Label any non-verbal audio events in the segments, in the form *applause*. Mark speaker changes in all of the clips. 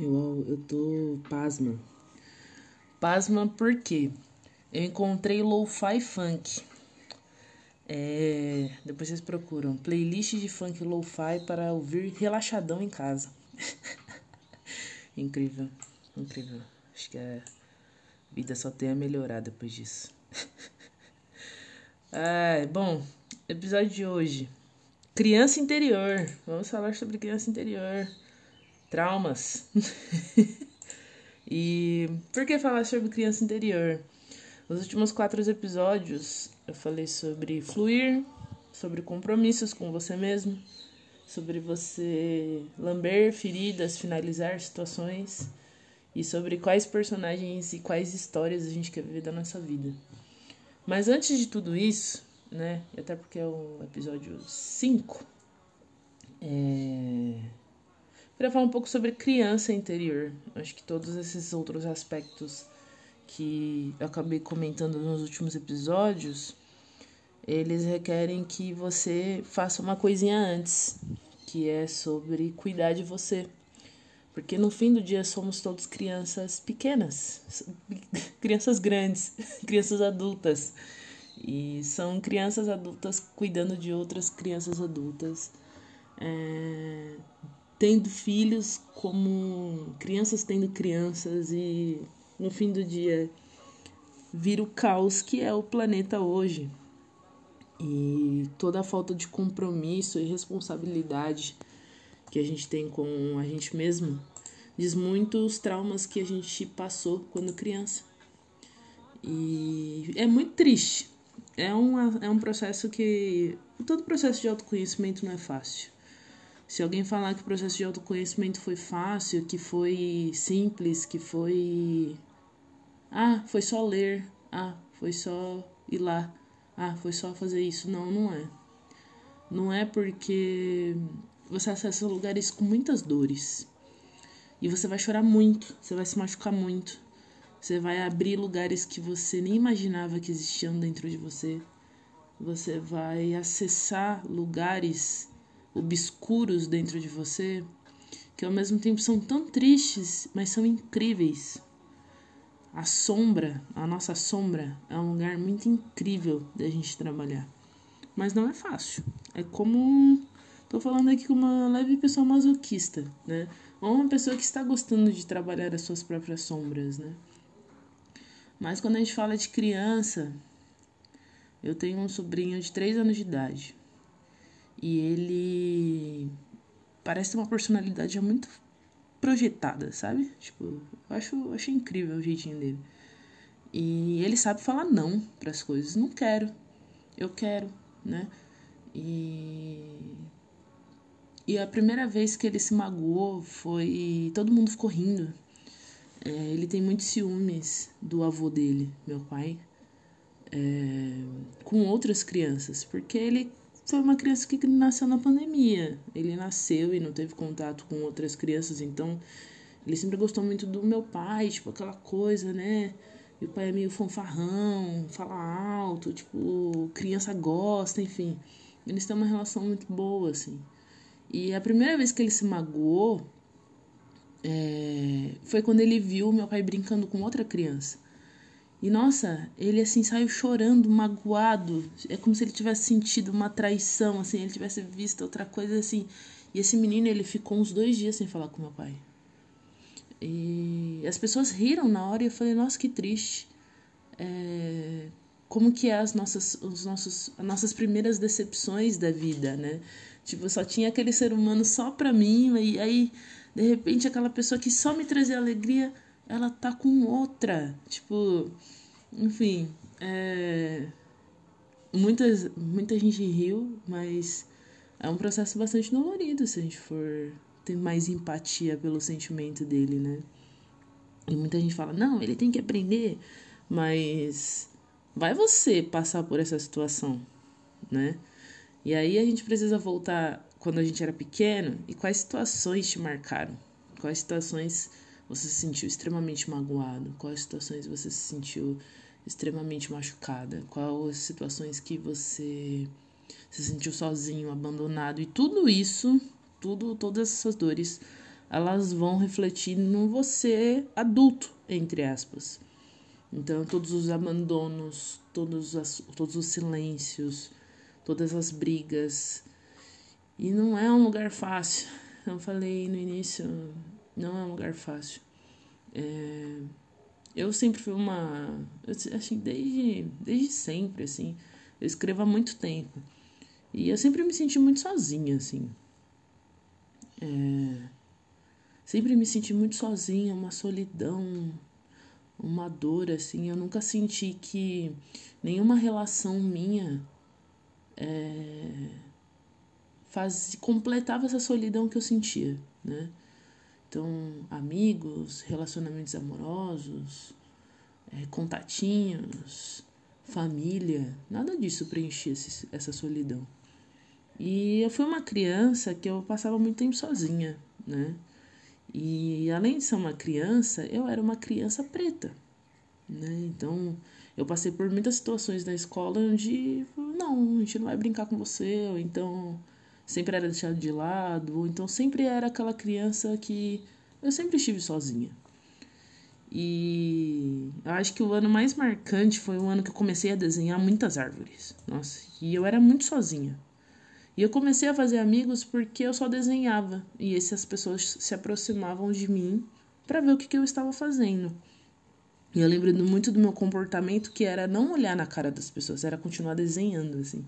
Speaker 1: Eu, eu tô pasma. Pasma porque eu encontrei lo-fi funk. É, depois vocês procuram playlist de funk lo-fi para ouvir relaxadão em casa. *laughs* incrível, incrível. Acho que a vida só tem a melhorar depois disso. *laughs* ah, bom, episódio de hoje. Criança interior. Vamos falar sobre criança interior traumas. *laughs* e por que falar sobre criança interior? Nos últimos quatro episódios eu falei sobre fluir, sobre compromissos com você mesmo, sobre você lamber feridas, finalizar situações e sobre quais personagens e quais histórias a gente quer viver da nossa vida. Mas antes de tudo isso, né, até porque é o episódio 5, é Queria falar um pouco sobre criança interior. Acho que todos esses outros aspectos que eu acabei comentando nos últimos episódios, eles requerem que você faça uma coisinha antes, que é sobre cuidar de você. Porque no fim do dia somos todos crianças pequenas, *laughs* crianças grandes, *laughs* crianças adultas. E são crianças adultas cuidando de outras crianças adultas. É, tendo filhos como crianças tendo crianças e no fim do dia vira o caos que é o planeta hoje. E toda a falta de compromisso e responsabilidade que a gente tem com a gente mesmo diz muito os traumas que a gente passou quando criança. E é muito triste. É, uma, é um processo que. Todo processo de autoconhecimento não é fácil. Se alguém falar que o processo de autoconhecimento foi fácil, que foi simples, que foi. Ah, foi só ler. Ah, foi só ir lá. Ah, foi só fazer isso. Não, não é. Não é porque você acessa lugares com muitas dores. E você vai chorar muito, você vai se machucar muito. Você vai abrir lugares que você nem imaginava que existiam dentro de você. Você vai acessar lugares obscuros dentro de você, que ao mesmo tempo são tão tristes, mas são incríveis. A sombra, a nossa sombra, é um lugar muito incrível da gente trabalhar. Mas não é fácil. É como. Tô falando aqui com uma leve pessoa masoquista, né? Ou uma pessoa que está gostando de trabalhar as suas próprias sombras, né? Mas quando a gente fala de criança, eu tenho um sobrinho de 3 anos de idade. E ele parece ter uma personalidade muito projetada, sabe? Tipo, eu acho, eu acho incrível o jeitinho dele. E ele sabe falar não para as coisas. Não quero. Eu quero, né? E e a primeira vez que ele se magoou foi. Todo mundo ficou rindo. É, ele tem muitos ciúmes do avô dele, meu pai, é, com outras crianças, porque ele foi uma criança que nasceu na pandemia. Ele nasceu e não teve contato com outras crianças, então ele sempre gostou muito do meu pai, tipo, aquela coisa, né? Meu pai é meio fanfarrão, fala alto, tipo, criança gosta, enfim. Eles têm uma relação muito boa, assim. E a primeira vez que ele se magoou é, foi quando ele viu meu pai brincando com outra criança. E nossa, ele assim saiu chorando, magoado. É como se ele tivesse sentido uma traição, assim, ele tivesse visto outra coisa assim. E esse menino, ele ficou uns dois dias sem falar com meu pai. E as pessoas riram na hora e eu falei, nossa, que triste. É, como que é as nossas, os nossos, as nossas primeiras decepções da vida, né? Tipo, só tinha aquele ser humano só pra mim, e aí, de repente, aquela pessoa que só me trazia alegria ela tá com outra. Tipo, enfim, é, muitas, muita gente riu, mas é um processo bastante dolorido se a gente for ter mais empatia pelo sentimento dele, né? E muita gente fala, não, ele tem que aprender, mas vai você passar por essa situação, né? E aí a gente precisa voltar quando a gente era pequeno e quais situações te marcaram, quais situações você se sentiu extremamente magoado? Quais situações você se sentiu extremamente machucada? Quais situações que você se sentiu sozinho, abandonado? E tudo isso, tudo, todas essas dores elas vão refletir no você adulto, entre aspas. Então, todos os abandonos, todos, as, todos os silêncios, todas as brigas. E não é um lugar fácil. Eu falei no início, não é um lugar fácil. É, eu sempre fui uma. Assim, desde, desde sempre, assim. Eu escrevo há muito tempo. E eu sempre me senti muito sozinha, assim. É, sempre me senti muito sozinha, uma solidão, uma dor, assim. Eu nunca senti que nenhuma relação minha é, faz, completava essa solidão que eu sentia, né? Então, amigos, relacionamentos amorosos, é, contatinhos, família, nada disso preenchia esse, essa solidão. E eu fui uma criança que eu passava muito tempo sozinha, né? E além de ser uma criança, eu era uma criança preta, né? Então, eu passei por muitas situações na escola onde, não, a gente não vai brincar com você, ou então sempre era deixado de lado, ou então sempre era aquela criança que eu sempre estive sozinha. E eu acho que o ano mais marcante foi o ano que eu comecei a desenhar muitas árvores. Nossa, e eu era muito sozinha. E eu comecei a fazer amigos porque eu só desenhava e essas pessoas se aproximavam de mim para ver o que, que eu estava fazendo. E eu lembro muito do meu comportamento que era não olhar na cara das pessoas, era continuar desenhando assim.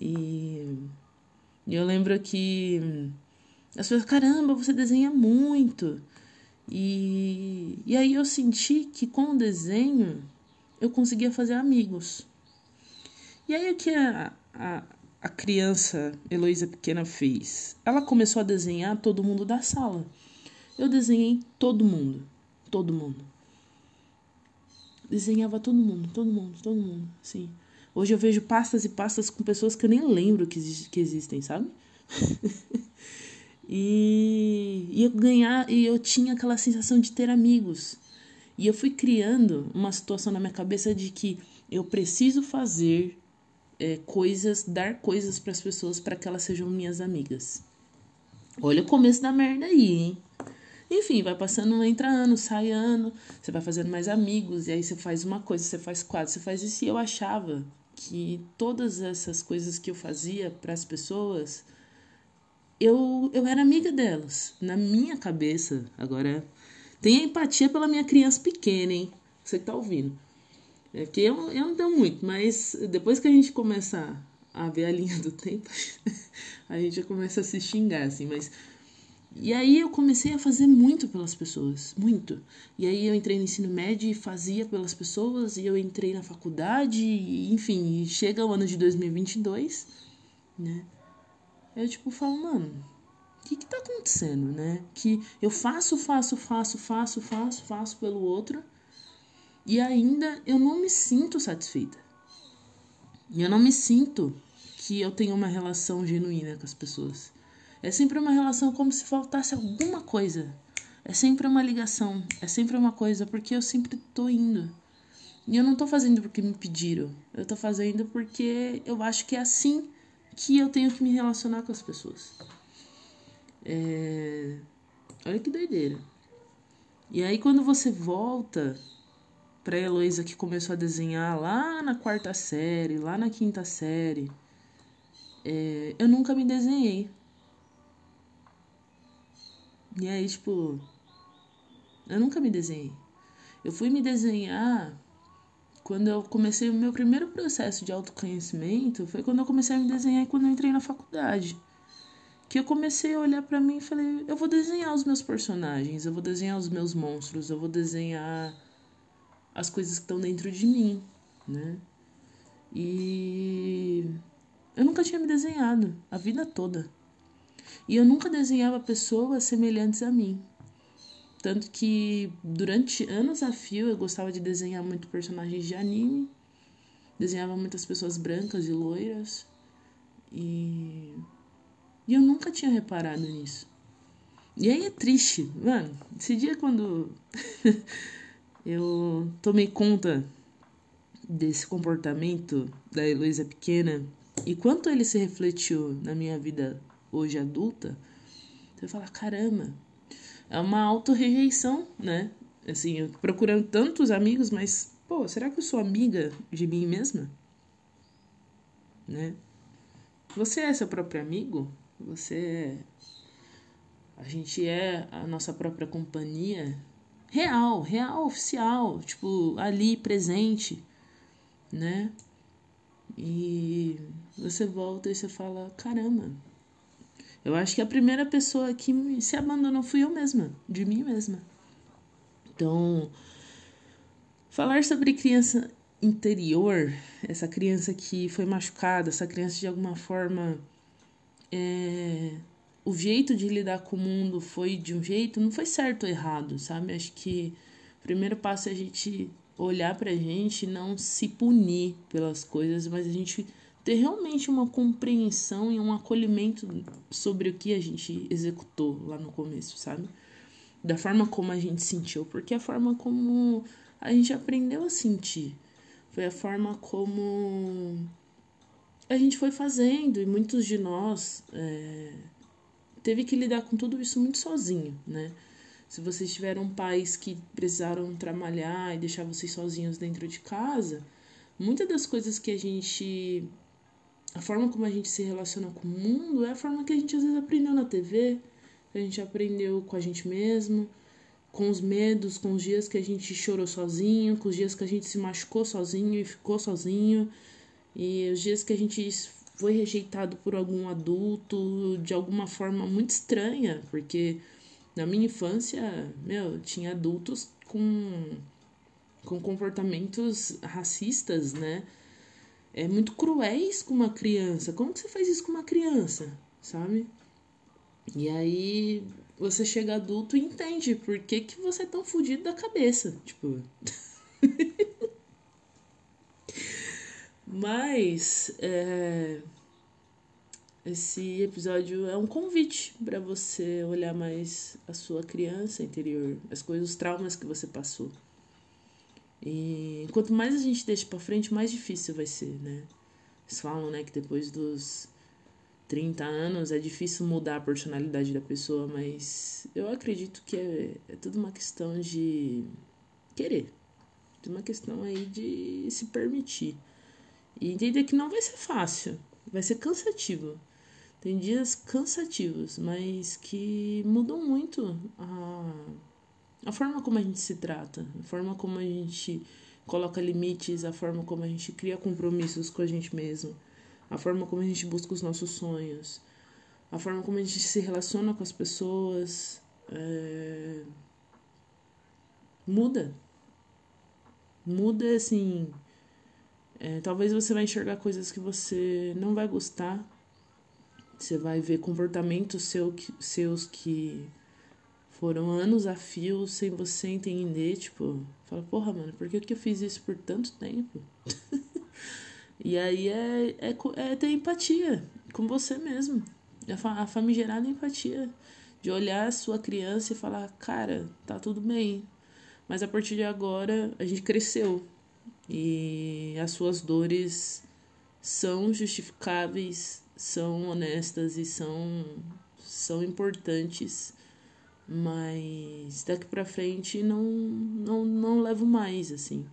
Speaker 1: E e eu lembro que as pessoas, caramba, você desenha muito. E, e aí eu senti que com o desenho eu conseguia fazer amigos. E aí o que a, a, a criança Heloísa Pequena fez? Ela começou a desenhar todo mundo da sala. Eu desenhei todo mundo. Todo mundo. Desenhava todo mundo, todo mundo, todo mundo, sim. Hoje eu vejo pastas e pastas com pessoas que eu nem lembro que, que existem, sabe? *laughs* e, e eu ganhar, e eu tinha aquela sensação de ter amigos. E eu fui criando uma situação na minha cabeça de que eu preciso fazer é, coisas, dar coisas para as pessoas para que elas sejam minhas amigas. Olha o começo da merda aí, hein? Enfim, vai passando, entra ano, sai ano, você vai fazendo mais amigos, e aí você faz uma coisa, você faz quatro, você faz isso. E eu achava que todas essas coisas que eu fazia para as pessoas, eu, eu era amiga delas. Na minha cabeça, agora, tenha empatia pela minha criança pequena, hein? Você que tá ouvindo. É porque eu, eu não tenho muito, mas depois que a gente começa a ver a linha do tempo, *laughs* a gente já começa a se xingar, assim, mas e aí eu comecei a fazer muito pelas pessoas, muito. E aí eu entrei no ensino médio e fazia pelas pessoas, e eu entrei na faculdade, e, enfim, chega o ano de 2022, né? Eu tipo falo, mano, o que que tá acontecendo, né? Que eu faço, faço, faço, faço, faço, faço pelo outro, e ainda eu não me sinto satisfeita. E eu não me sinto que eu tenho uma relação genuína com as pessoas. É sempre uma relação como se faltasse alguma coisa. É sempre uma ligação, é sempre uma coisa, porque eu sempre tô indo. E eu não tô fazendo porque me pediram. Eu tô fazendo porque eu acho que é assim que eu tenho que me relacionar com as pessoas. É... Olha que doideira. E aí quando você volta pra Heloísa que começou a desenhar lá na quarta série, lá na quinta série, é... eu nunca me desenhei. E aí, tipo, eu nunca me desenhei. Eu fui me desenhar quando eu comecei o meu primeiro processo de autoconhecimento. Foi quando eu comecei a me desenhar quando eu entrei na faculdade. Que eu comecei a olhar para mim e falei: eu vou desenhar os meus personagens, eu vou desenhar os meus monstros, eu vou desenhar as coisas que estão dentro de mim, né? E eu nunca tinha me desenhado a vida toda. E eu nunca desenhava pessoas semelhantes a mim. Tanto que durante anos a fio eu gostava de desenhar muito personagens de anime. Desenhava muitas pessoas brancas e loiras. E, e eu nunca tinha reparado nisso. E aí é triste, mano. Esse dia quando *laughs* eu tomei conta desse comportamento da Heloísa pequena e quanto ele se refletiu na minha vida hoje adulta, você vai falar, caramba, é uma auto-rejeição, né? Assim, procurando tantos amigos, mas, pô, será que eu sou amiga de mim mesma? Né? Você é seu próprio amigo? Você é. A gente é a nossa própria companhia? Real, real, oficial, tipo, ali presente, né? E você volta e você fala: caramba, eu acho que a primeira pessoa que se abandonou fui eu mesma, de mim mesma. Então, falar sobre criança interior, essa criança que foi machucada, essa criança de alguma forma. É, o jeito de lidar com o mundo foi de um jeito, não foi certo ou errado, sabe? Acho que o primeiro passo é a gente olhar pra gente não se punir pelas coisas, mas a gente ter realmente uma compreensão e um acolhimento sobre o que a gente executou lá no começo, sabe? Da forma como a gente sentiu, porque a forma como a gente aprendeu a sentir foi a forma como a gente foi fazendo e muitos de nós é, teve que lidar com tudo isso muito sozinho, né? Se vocês tiveram pais que precisaram trabalhar e deixar vocês sozinhos dentro de casa, muitas das coisas que a gente. A forma como a gente se relaciona com o mundo é a forma que a gente às vezes aprendeu na TV, que a gente aprendeu com a gente mesmo, com os medos, com os dias que a gente chorou sozinho, com os dias que a gente se machucou sozinho e ficou sozinho, e os dias que a gente foi rejeitado por algum adulto de alguma forma muito estranha, porque na minha infância, meu, tinha adultos com, com comportamentos racistas, né? É muito cruéis com uma criança. Como que você faz isso com uma criança, sabe? E aí você chega adulto e entende por que, que você é tão fudido da cabeça. Tipo. *laughs* Mas. É esse episódio é um convite para você olhar mais a sua criança interior, as coisas, os traumas que você passou. E quanto mais a gente deixa para frente, mais difícil vai ser, né? Eles falam, né, que depois dos 30 anos é difícil mudar a personalidade da pessoa, mas eu acredito que é, é tudo uma questão de querer. Tudo uma questão aí de se permitir. E entender que não vai ser fácil, vai ser cansativo. Tem dias cansativos, mas que mudam muito a, a forma como a gente se trata, a forma como a gente coloca limites, a forma como a gente cria compromissos com a gente mesmo, a forma como a gente busca os nossos sonhos, a forma como a gente se relaciona com as pessoas. É... Muda. Muda assim. É, talvez você vai enxergar coisas que você não vai gostar você vai ver comportamentos seu, seus que foram anos a fio sem você entender, tipo, fala, porra, mano, por que, que eu fiz isso por tanto tempo? *laughs* e aí é, é, é ter empatia com você mesmo. A famigerada empatia. De olhar a sua criança e falar, cara, tá tudo bem. Mas a partir de agora a gente cresceu. E as suas dores são justificáveis são honestas e são são importantes, mas daqui para frente não, não não levo mais assim.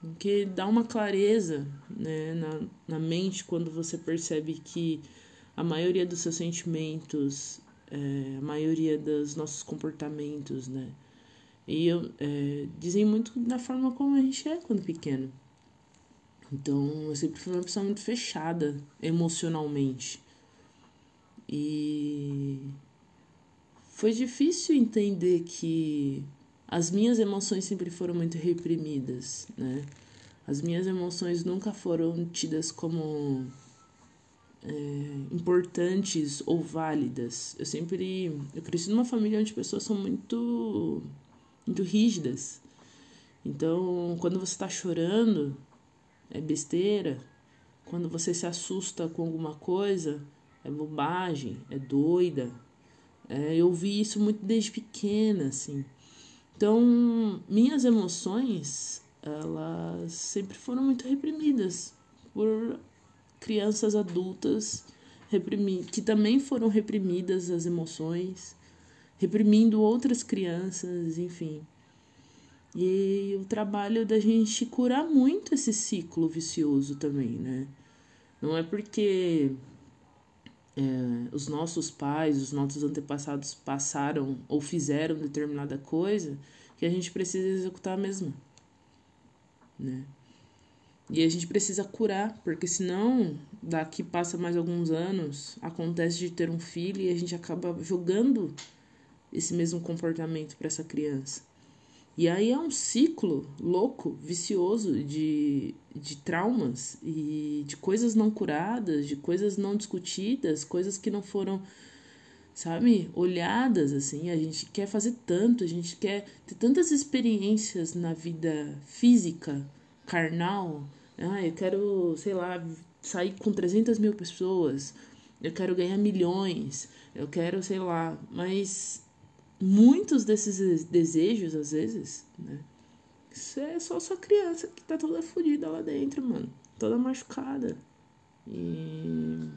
Speaker 1: Porque dá uma clareza né, na, na mente quando você percebe que a maioria dos seus sentimentos, é, a maioria dos nossos comportamentos, né? E eu, é, dizem muito da forma como a gente é quando pequeno. Então, eu sempre fui uma pessoa muito fechada emocionalmente. E foi difícil entender que as minhas emoções sempre foram muito reprimidas, né? As minhas emoções nunca foram tidas como é, importantes ou válidas. Eu sempre. Eu cresci numa família onde pessoas são muito. muito rígidas. Então, quando você está chorando, é besteira. Quando você se assusta com alguma coisa, é bobagem, é doida. É, eu vi isso muito desde pequena, assim. Então, minhas emoções, elas sempre foram muito reprimidas por crianças adultas que também foram reprimidas as emoções, reprimindo outras crianças, enfim. E o trabalho da gente curar muito esse ciclo vicioso também, né? Não é porque é, os nossos pais, os nossos antepassados passaram ou fizeram determinada coisa que a gente precisa executar a mesma, né? E a gente precisa curar, porque senão, daqui passa mais alguns anos, acontece de ter um filho e a gente acaba jogando esse mesmo comportamento para essa criança. E aí é um ciclo louco, vicioso de, de traumas e de coisas não curadas, de coisas não discutidas, coisas que não foram, sabe, olhadas assim. A gente quer fazer tanto, a gente quer ter tantas experiências na vida física, carnal. Ah, eu quero, sei lá, sair com 300 mil pessoas, eu quero ganhar milhões, eu quero, sei lá, mas muitos desses desejos, às vezes, né? Isso é só sua criança que tá toda fodida lá dentro, mano. Toda machucada. E.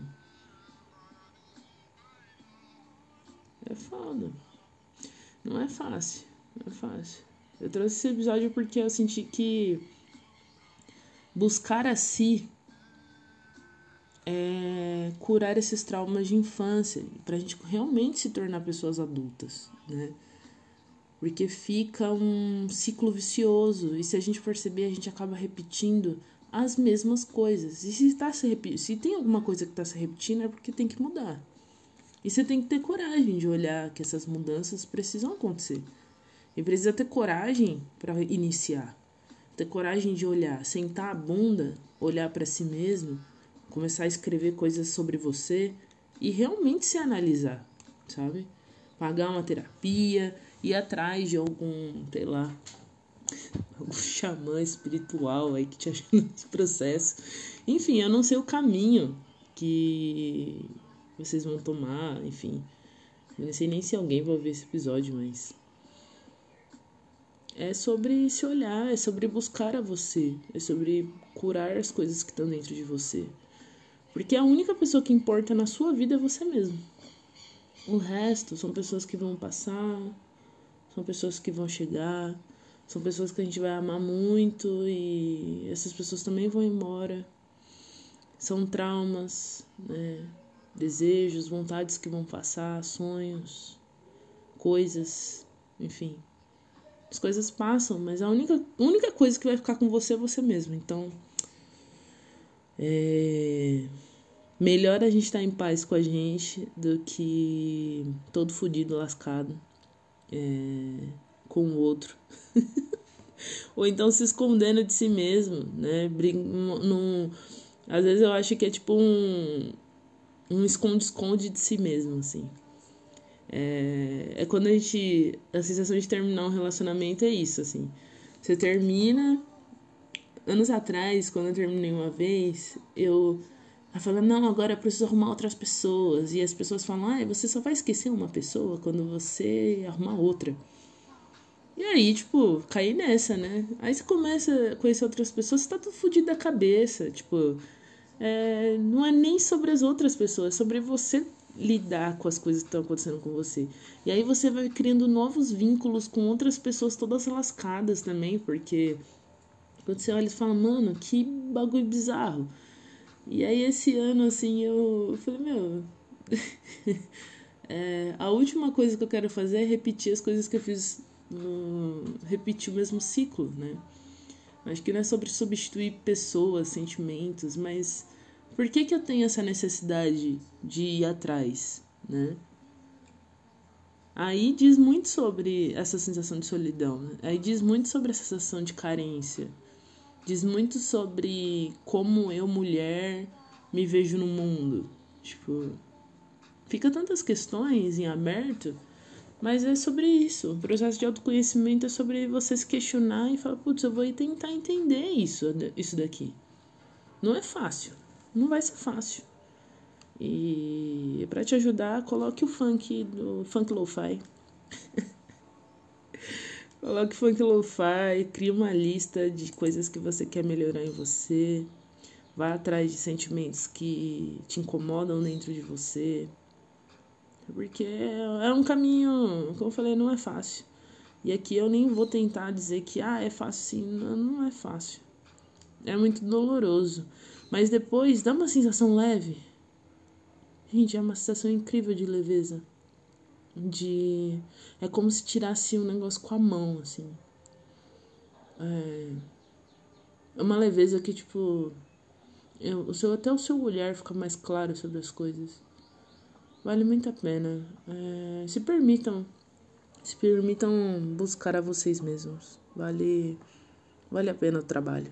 Speaker 1: É foda. Não é fácil. Não é fácil. Eu trouxe esse episódio porque eu senti que buscar a si é, curar esses traumas de infância, para a gente realmente se tornar pessoas adultas, né? Porque fica um ciclo vicioso e se a gente perceber, a gente acaba repetindo as mesmas coisas. E se, tá se, se tem alguma coisa que está se repetindo, é porque tem que mudar. E você tem que ter coragem de olhar que essas mudanças precisam acontecer. E precisa ter coragem para iniciar. Ter coragem de olhar, sentar a bunda, olhar para si mesmo começar a escrever coisas sobre você e realmente se analisar, sabe? Pagar uma terapia, ir atrás de algum, sei lá, *laughs* algum xamã espiritual aí que te *laughs* ajude nesse processo. Enfim, eu não sei o caminho que vocês vão tomar, enfim. Eu não sei nem se alguém vai ver esse episódio, mas é sobre se olhar, é sobre buscar a você, é sobre curar as coisas que estão dentro de você. Porque a única pessoa que importa na sua vida é você mesmo. O resto são pessoas que vão passar, são pessoas que vão chegar, são pessoas que a gente vai amar muito e essas pessoas também vão embora. São traumas, né? desejos, vontades que vão passar, sonhos, coisas, enfim. As coisas passam, mas a única, única coisa que vai ficar com você é você mesmo. Então, é Melhor a gente estar tá em paz com a gente do que todo fudido, lascado é, com o outro. *laughs* Ou então se escondendo de si mesmo, né? Num, às vezes eu acho que é tipo um um esconde-esconde de si mesmo, assim. É, é quando a gente. A sensação de terminar um relacionamento é isso, assim. Você termina. Anos atrás, quando eu terminei uma vez, eu ela fala, não, agora eu preciso arrumar outras pessoas. E as pessoas falam, ah, você só vai esquecer uma pessoa quando você arrumar outra. E aí, tipo, cair nessa, né? Aí você começa a conhecer outras pessoas, você tá tudo fodido da cabeça. Tipo, é, não é nem sobre as outras pessoas, é sobre você lidar com as coisas que estão acontecendo com você. E aí você vai criando novos vínculos com outras pessoas todas lascadas também, porque quando você olha e fala, mano, que bagulho bizarro. E aí esse ano, assim, eu falei, meu. *laughs* é, a última coisa que eu quero fazer é repetir as coisas que eu fiz no. repetir o mesmo ciclo, né? Acho que não é sobre substituir pessoas, sentimentos, mas por que, que eu tenho essa necessidade de ir atrás, né? Aí diz muito sobre essa sensação de solidão, né? aí diz muito sobre a sensação de carência, diz muito sobre como eu, mulher, me vejo no mundo. Tipo, fica tantas questões em aberto, mas é sobre isso. O processo de autoconhecimento é sobre você se questionar e falar, putz, eu vou tentar entender isso, isso daqui. Não é fácil, não vai ser fácil. E para te ajudar, coloque o funk do funk lo-fi. *laughs* Coloque funk lo-fi, crie uma lista de coisas que você quer melhorar em você. Vá atrás de sentimentos que te incomodam dentro de você. Porque é um caminho, como eu falei, não é fácil. E aqui eu nem vou tentar dizer que ah, é fácil sim, não, não é fácil. É muito doloroso. Mas depois dá uma sensação leve. Gente, é uma sensação incrível de leveza. De. É como se tirasse um negócio com a mão, assim. É, é uma leveza que, tipo. Eu, o seu, até o seu olhar fica mais claro sobre as coisas. Vale muito a pena. É, se permitam. Se permitam buscar a vocês mesmos. Vale, vale a pena o trabalho.